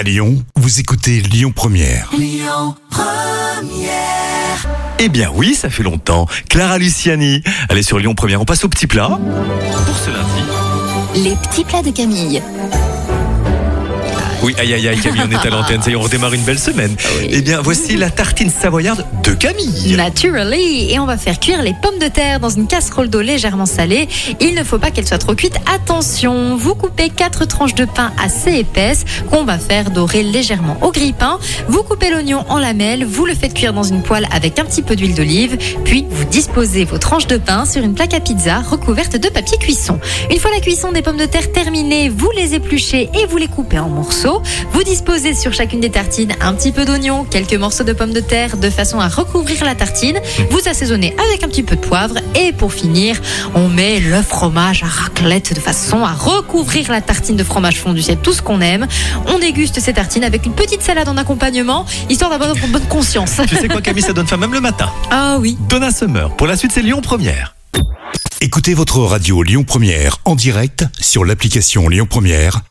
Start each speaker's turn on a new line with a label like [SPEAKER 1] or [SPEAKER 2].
[SPEAKER 1] À Lyon, vous écoutez Lyon Première.
[SPEAKER 2] Eh bien oui, ça fait longtemps. Clara Luciani, elle est sur Lyon Première. On passe au petit plat pour ce lundi.
[SPEAKER 3] Les petits plats de Camille.
[SPEAKER 2] Oui, aïe aïe aïe, Camille, on est à l'antenne, ça y est, on redémarre une belle semaine.
[SPEAKER 3] Oui.
[SPEAKER 2] Eh bien, voici la tartine savoyarde de Camille.
[SPEAKER 3] Naturally. Et on va faire cuire les pommes de terre dans une casserole d'eau légèrement salée. Il ne faut pas qu'elles soient trop cuites. Attention, vous coupez quatre tranches de pain assez épaisses qu'on va faire dorer légèrement au grille-pain. Vous coupez l'oignon en lamelles, vous le faites cuire dans une poêle avec un petit peu d'huile d'olive. Puis vous disposez vos tranches de pain sur une plaque à pizza recouverte de papier cuisson. Une fois la cuisson des pommes de terre terminée, vous les épluchez et vous les coupez en morceaux. Vous disposez sur chacune des tartines un petit peu d'oignon, quelques morceaux de pommes de terre de façon à recouvrir la tartine. Vous assaisonnez avec un petit peu de poivre et pour finir, on met le fromage à raclette de façon à recouvrir la tartine de fromage fondu. C'est tout ce qu'on aime. On déguste ces tartines avec une petite salade en accompagnement, histoire d'avoir une bonne conscience.
[SPEAKER 2] Tu sais quoi, Camille, ça donne faim même le matin.
[SPEAKER 3] Ah oui.
[SPEAKER 2] Donna Summer. Pour la suite, c'est Lyon Première.
[SPEAKER 1] Écoutez votre radio Lyon Première en direct sur l'application Lyon Première,